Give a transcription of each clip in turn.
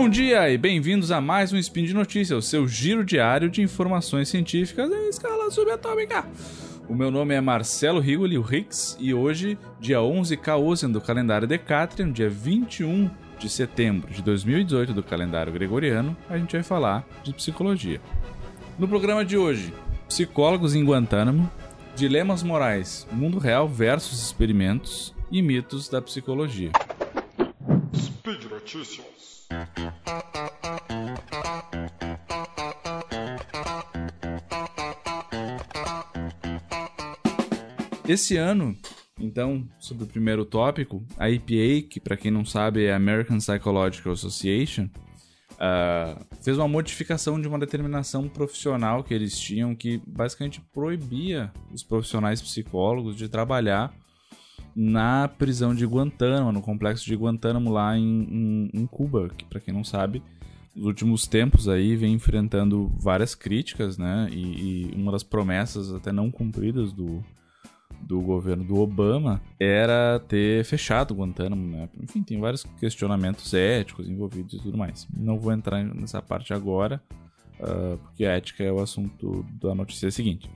Bom dia e bem-vindos a mais um Spin de Notícias, o seu giro diário de informações científicas em escala subatômica. O meu nome é Marcelo Rigoli, o Rix, e hoje, dia 11 Caosian do calendário Decatrian, dia 21 de setembro de 2018 do calendário gregoriano, a gente vai falar de psicologia. No programa de hoje, psicólogos em Guantánamo, dilemas morais, mundo real versus experimentos e mitos da psicologia. Speed Notícias. Esse ano, então, sobre o primeiro tópico, a EPA, que para quem não sabe é a American Psychological Association, uh, fez uma modificação de uma determinação profissional que eles tinham que basicamente proibia os profissionais psicólogos de trabalhar na prisão de Guantánamo, no complexo de Guantánamo lá em, em, em Cuba, que para quem não sabe, nos últimos tempos aí vem enfrentando várias críticas, né? E, e, uma das promessas até não cumpridas do, do governo do Obama era ter fechado Guantánamo, né? Enfim, tem vários questionamentos éticos envolvidos e tudo mais. Não vou entrar nessa parte agora, uh, porque a ética é o assunto da notícia seguinte.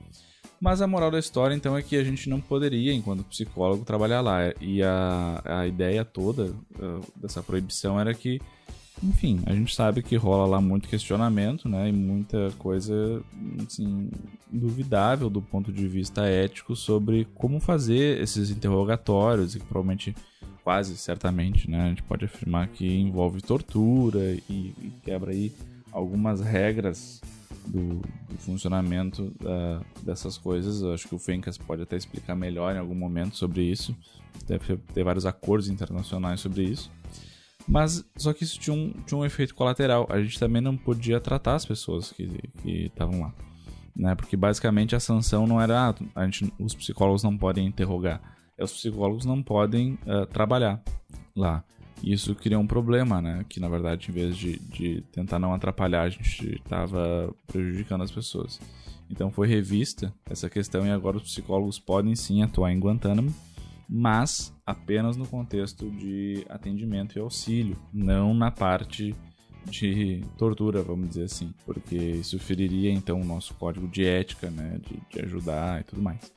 Mas a moral da história, então, é que a gente não poderia, enquanto psicólogo, trabalhar lá. E a, a ideia toda uh, dessa proibição era que, enfim, a gente sabe que rola lá muito questionamento, né? E muita coisa, assim, duvidável do ponto de vista ético sobre como fazer esses interrogatórios, e que provavelmente, quase certamente, né? A gente pode afirmar que envolve tortura e, e quebra aí algumas regras do, do funcionamento uh, dessas coisas. Eu acho que o Fencas pode até explicar melhor em algum momento sobre isso. Deve ter vários acordos internacionais sobre isso. Mas só que isso tinha um, tinha um efeito colateral. A gente também não podia tratar as pessoas que estavam lá. Né? Porque basicamente a sanção não era ah, a gente, os psicólogos não podem interrogar. É, os psicólogos não podem uh, trabalhar lá. Isso cria um problema, né? Que na verdade, em vez de, de tentar não atrapalhar, a gente estava prejudicando as pessoas. Então foi revista essa questão e agora os psicólogos podem sim atuar em Guantánamo, mas apenas no contexto de atendimento e auxílio, não na parte de tortura, vamos dizer assim, porque isso feriria então o nosso código de ética, né, de, de ajudar e tudo mais.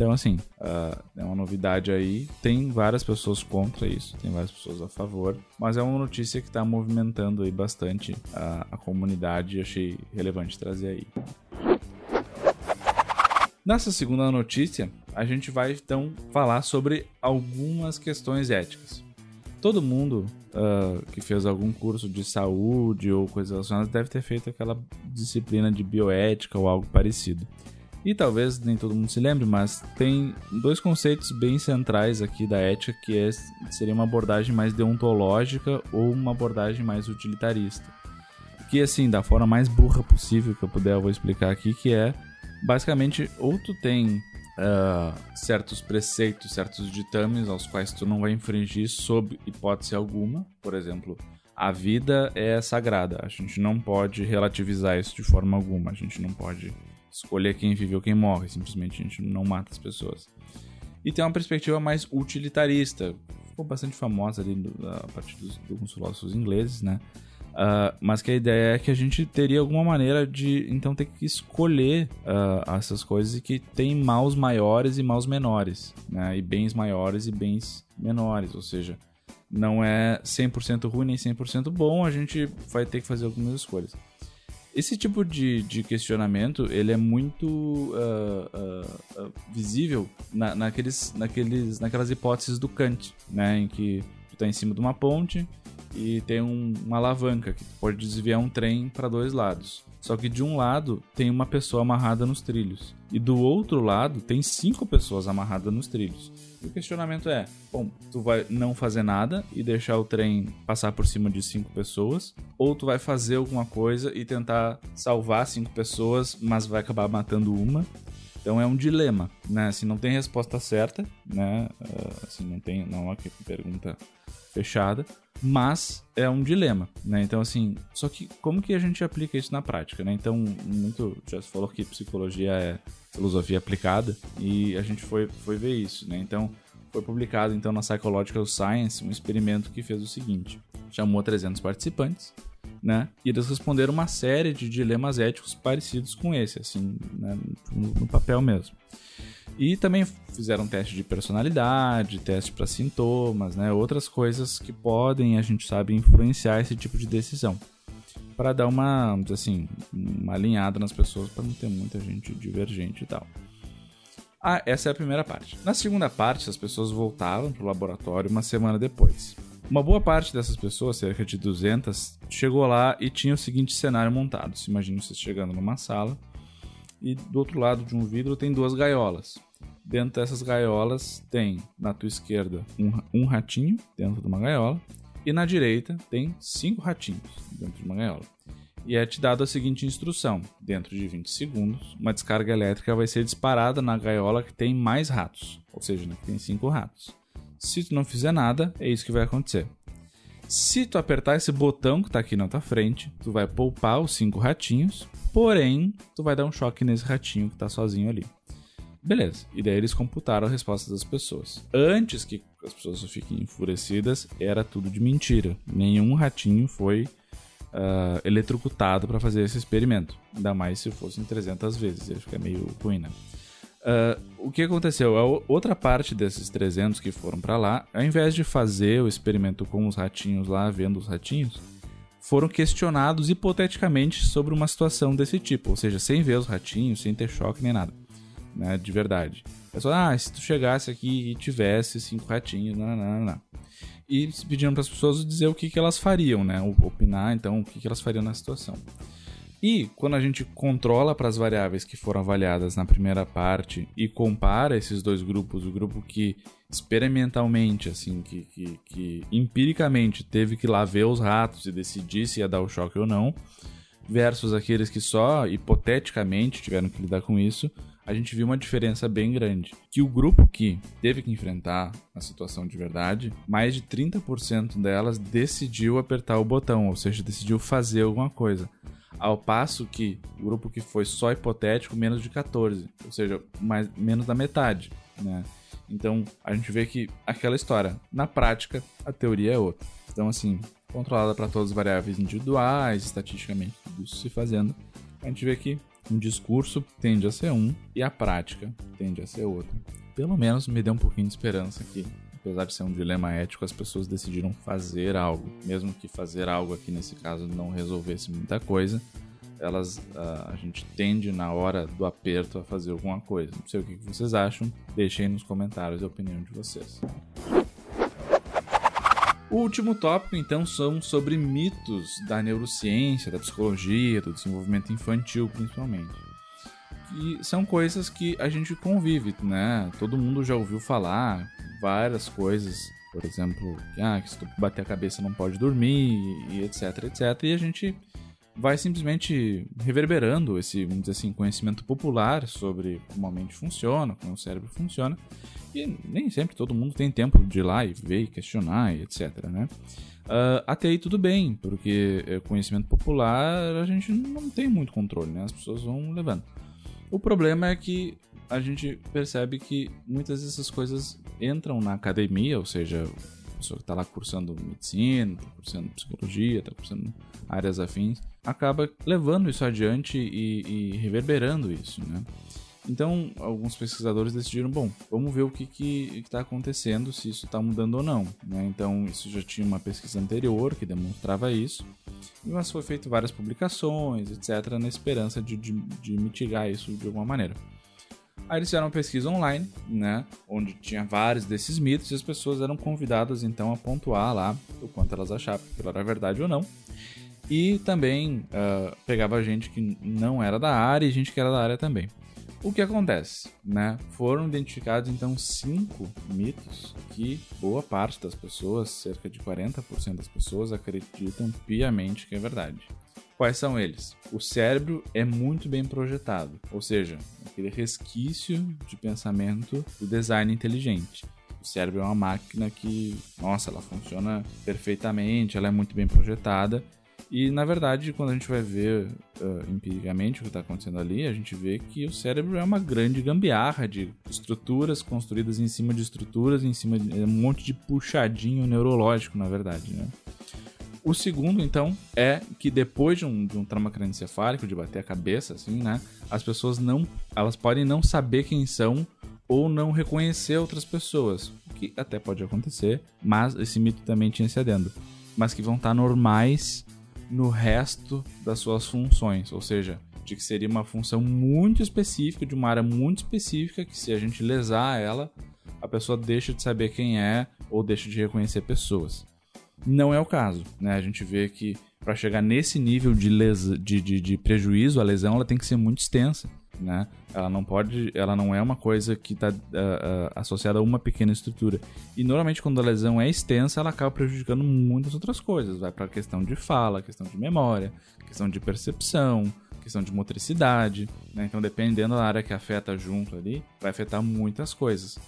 Então, assim, uh, é uma novidade aí. Tem várias pessoas contra isso, tem várias pessoas a favor, mas é uma notícia que está movimentando aí bastante a, a comunidade e achei relevante trazer aí. Nessa segunda notícia, a gente vai então falar sobre algumas questões éticas. Todo mundo uh, que fez algum curso de saúde ou coisas relacionadas deve ter feito aquela disciplina de bioética ou algo parecido. E talvez nem todo mundo se lembre, mas tem dois conceitos bem centrais aqui da ética, que é, seria uma abordagem mais deontológica ou uma abordagem mais utilitarista. Que assim, da forma mais burra possível que eu puder, eu vou explicar aqui, que é basicamente ou tu tem uh, certos preceitos, certos ditames aos quais tu não vai infringir sob hipótese alguma, por exemplo, a vida é sagrada, a gente não pode relativizar isso de forma alguma, a gente não pode escolher quem vive ou quem morre, simplesmente a gente não mata as pessoas. E tem uma perspectiva mais utilitarista, ficou bastante famosa ali a partir dos, dos filósofos ingleses, né? Uh, mas que a ideia é que a gente teria alguma maneira de então ter que escolher uh, essas coisas e que tem maus maiores e maus menores, né? E bens maiores e bens menores, ou seja, não é 100% ruim nem 100% bom, a gente vai ter que fazer algumas escolhas. Esse tipo de, de questionamento, ele é muito uh, uh, uh, visível na, naqueles, naqueles, naquelas hipóteses do Kant, né? Em que tu tá em cima de uma ponte e tem um, uma alavanca que pode desviar um trem para dois lados. Só que de um lado tem uma pessoa amarrada nos trilhos e do outro lado tem cinco pessoas amarradas nos trilhos. E o questionamento é: bom, tu vai não fazer nada e deixar o trem passar por cima de cinco pessoas, ou tu vai fazer alguma coisa e tentar salvar cinco pessoas, mas vai acabar matando uma. Então é um dilema, né? Assim, não tem resposta certa, né? Assim, não tem, não é uma pergunta fechada, mas é um dilema, né? Então, assim, só que como que a gente aplica isso na prática, né? Então, muito, já se falou que psicologia é filosofia aplicada e a gente foi, foi ver isso, né? Então, foi publicado então na Psychological Science um experimento que fez o seguinte: chamou 300 participantes, né? E eles responderam uma série de dilemas éticos parecidos com esse, assim, né? no, no papel mesmo. E também fizeram teste de personalidade, teste para sintomas, né? Outras coisas que podem, a gente sabe, influenciar esse tipo de decisão. Para dar uma, assim, uma alinhada nas pessoas para não ter muita gente divergente e tal. Ah, essa é a primeira parte. Na segunda parte, as pessoas voltavam para o laboratório uma semana depois. Uma boa parte dessas pessoas, cerca de 200, chegou lá e tinha o seguinte cenário montado. Se imagina vocês chegando numa sala e do outro lado de um vidro tem duas gaiolas. Dentro dessas gaiolas tem, na tua esquerda, um, um ratinho dentro de uma gaiola e na direita tem cinco ratinhos dentro de uma gaiola. E é te dado a seguinte instrução: dentro de 20 segundos, uma descarga elétrica vai ser disparada na gaiola que tem mais ratos, ou seja, na que tem cinco ratos. Se tu não fizer nada, é isso que vai acontecer. Se tu apertar esse botão que está aqui na tua frente, tu vai poupar os cinco ratinhos, porém, tu vai dar um choque nesse ratinho que está sozinho ali. Beleza. E daí eles computaram a resposta das pessoas. Antes que as pessoas fiquem enfurecidas, era tudo de mentira. Nenhum ratinho foi uh, eletrocutado para fazer esse experimento. Ainda mais se fossem 300 vezes. Ele fica meio ruim, né? Uh, o que aconteceu? A outra parte desses 300 que foram para lá, ao invés de fazer o experimento com os ratinhos lá, vendo os ratinhos, foram questionados hipoteticamente sobre uma situação desse tipo, ou seja, sem ver os ratinhos, sem ter choque nem nada, né, de verdade. É só, ah, se tu chegasse aqui e tivesse cinco ratinhos, não, não, não. E pediram para as pessoas dizer o que, que elas fariam, né, opinar, então, o que, que elas fariam na situação. E quando a gente controla para as variáveis que foram avaliadas na primeira parte e compara esses dois grupos, o grupo que experimentalmente, assim, que, que, que empiricamente teve que lá ver os ratos e decidir se ia dar o choque ou não, versus aqueles que só hipoteticamente tiveram que lidar com isso, a gente viu uma diferença bem grande. Que o grupo que teve que enfrentar a situação de verdade, mais de 30% delas decidiu apertar o botão, ou seja, decidiu fazer alguma coisa. Ao passo que o grupo que foi só hipotético, menos de 14, ou seja, mais, menos da metade, né? Então, a gente vê que aquela história, na prática, a teoria é outra. Então, assim, controlada para todas as variáveis individuais, estatisticamente, tudo isso se fazendo, a gente vê que um discurso tende a ser um e a prática tende a ser outra. Pelo menos me deu um pouquinho de esperança aqui apesar de ser um dilema ético, as pessoas decidiram fazer algo. Mesmo que fazer algo aqui nesse caso não resolvesse muita coisa, elas uh, a gente tende na hora do aperto a fazer alguma coisa. Não sei o que vocês acham, deixem nos comentários a opinião de vocês. O último tópico, então, são sobre mitos da neurociência, da psicologia, do desenvolvimento infantil, principalmente. E são coisas que a gente convive, né? Todo mundo já ouviu falar, várias coisas, por exemplo, que, ah, que se tu bater a cabeça não pode dormir, e etc, etc. E a gente vai simplesmente reverberando esse, vamos dizer assim, conhecimento popular sobre como a mente funciona, como o cérebro funciona. E nem sempre todo mundo tem tempo de ir lá e ver e questionar e etc, né? Uh, até aí tudo bem, porque é, conhecimento popular a gente não tem muito controle, né? As pessoas vão levando. O problema é que a gente percebe que muitas dessas coisas entram na academia, ou seja, a pessoa que está lá cursando medicina, está cursando psicologia, está cursando áreas afins, acaba levando isso adiante e, e reverberando isso, né? Então, alguns pesquisadores decidiram, bom, vamos ver o que está acontecendo, se isso está mudando ou não. Né? Então, isso já tinha uma pesquisa anterior que demonstrava isso, mas foi feito várias publicações, etc., na esperança de, de, de mitigar isso de alguma maneira. Aí eles fizeram uma pesquisa online, né? Onde tinha vários desses mitos e as pessoas eram convidadas então a pontuar lá o quanto elas achavam que era verdade ou não. E também uh, pegava gente que não era da área e gente que era da área também. O que acontece, né? Foram identificados então cinco mitos que boa parte das pessoas, cerca de 40% das pessoas, acreditam piamente que é verdade. Quais são eles? O cérebro é muito bem projetado, ou seja, aquele resquício de pensamento do design inteligente. O cérebro é uma máquina que, nossa, ela funciona perfeitamente, ela é muito bem projetada. E na verdade, quando a gente vai ver uh, empiricamente o que está acontecendo ali, a gente vê que o cérebro é uma grande gambiarra de estruturas construídas em cima de estruturas, em cima de um monte de puxadinho neurológico, na verdade, né? O segundo, então, é que depois de um, de um trauma cranioencefálico, de bater a cabeça, assim, né? As pessoas não. Elas podem não saber quem são ou não reconhecer outras pessoas. O que até pode acontecer, mas esse mito também tinha esse adendo. Mas que vão estar normais no resto das suas funções. Ou seja, de que seria uma função muito específica, de uma área muito específica, que se a gente lesar ela, a pessoa deixa de saber quem é ou deixa de reconhecer pessoas. Não é o caso, né? A gente vê que para chegar nesse nível de, lesa, de, de, de, prejuízo, a lesão ela tem que ser muito extensa, né? Ela não pode, ela não é uma coisa que está uh, uh, associada a uma pequena estrutura. E normalmente quando a lesão é extensa, ela acaba prejudicando muitas outras coisas. Vai para a questão de fala, questão de memória, questão de percepção, questão de motricidade, né? Então dependendo da área que afeta junto ali, vai afetar muitas coisas.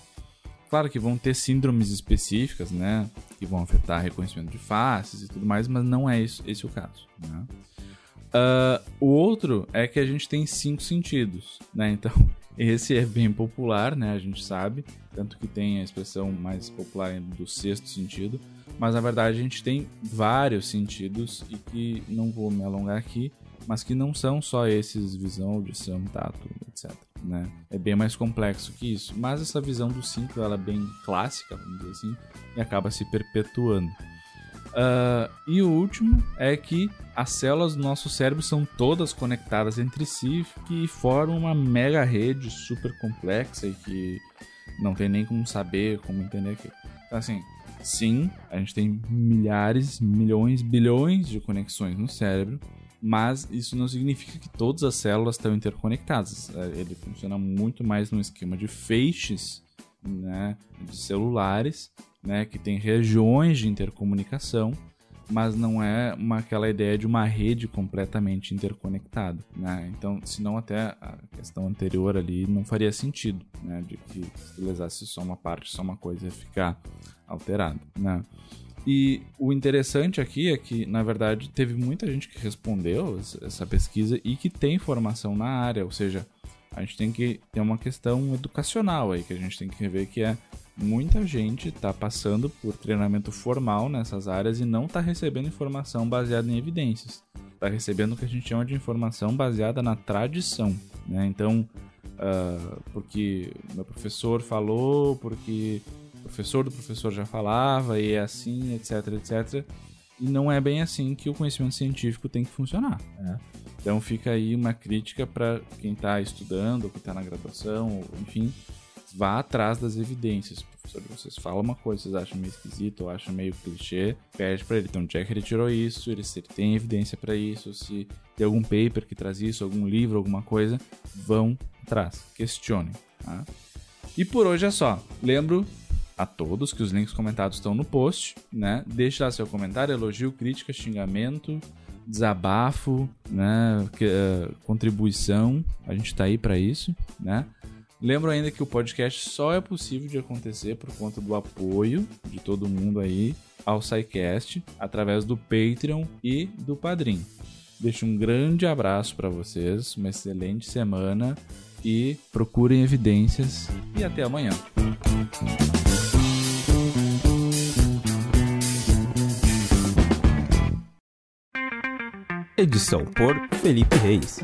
Claro que vão ter síndromes específicas, né? Que vão afetar reconhecimento de faces e tudo mais, mas não é esse o caso. Né? Uh, o outro é que a gente tem cinco sentidos, né? Então, esse é bem popular, né? A gente sabe, tanto que tem a expressão mais popular do sexto sentido, mas na verdade a gente tem vários sentidos e que não vou me alongar aqui, mas que não são só esses visão, audição, tato, etc. Né? É bem mais complexo que isso. Mas essa visão do cinco ela é bem clássica, vamos dizer assim, e acaba se perpetuando. Uh, e o último é que as células do nosso cérebro são todas conectadas entre si que formam uma mega rede super complexa e que não tem nem como saber, como entender aquilo. Então, assim, sim, a gente tem milhares, milhões, bilhões de conexões no cérebro mas isso não significa que todas as células estão interconectadas. É, ele funciona muito mais no esquema de feixes, né, de celulares, né, que tem regiões de intercomunicação, mas não é uma, aquela ideia de uma rede completamente interconectada, né? Então, senão até a questão anterior ali não faria sentido, né, de que se lesasse só uma parte, só uma coisa ia ficar alterada, né? E o interessante aqui é que, na verdade, teve muita gente que respondeu essa pesquisa e que tem formação na área, ou seja, a gente tem que ter uma questão educacional aí que a gente tem que ver que é muita gente está passando por treinamento formal nessas áreas e não está recebendo informação baseada em evidências. Está recebendo o que a gente chama de informação baseada na tradição. Né? Então, uh, porque meu professor falou, porque professor do professor já falava e é assim, etc, etc. E não é bem assim que o conhecimento científico tem que funcionar. Né? Então fica aí uma crítica para quem está estudando, ou que está na graduação, ou, enfim, vá atrás das evidências. Professor, vocês falam uma coisa, vocês acham meio esquisito ou acham meio clichê, pede para ele. Então, onde é que ele tirou isso? Ele, se ele tem evidência para isso, se tem algum paper que traz isso, algum livro, alguma coisa, vão atrás, questionem. Tá? E por hoje é só. Lembro a todos que os links comentados estão no post, né? Deixe lá seu comentário, elogio, crítica, xingamento, desabafo, né? Uh, contribuição. A gente está aí para isso, né? Lembro ainda que o podcast só é possível de acontecer por conta do apoio de todo mundo aí ao SciCast através do Patreon e do Padrim. Deixo um grande abraço para vocês, uma excelente semana e procurem evidências e até amanhã. Edição por Felipe Reis.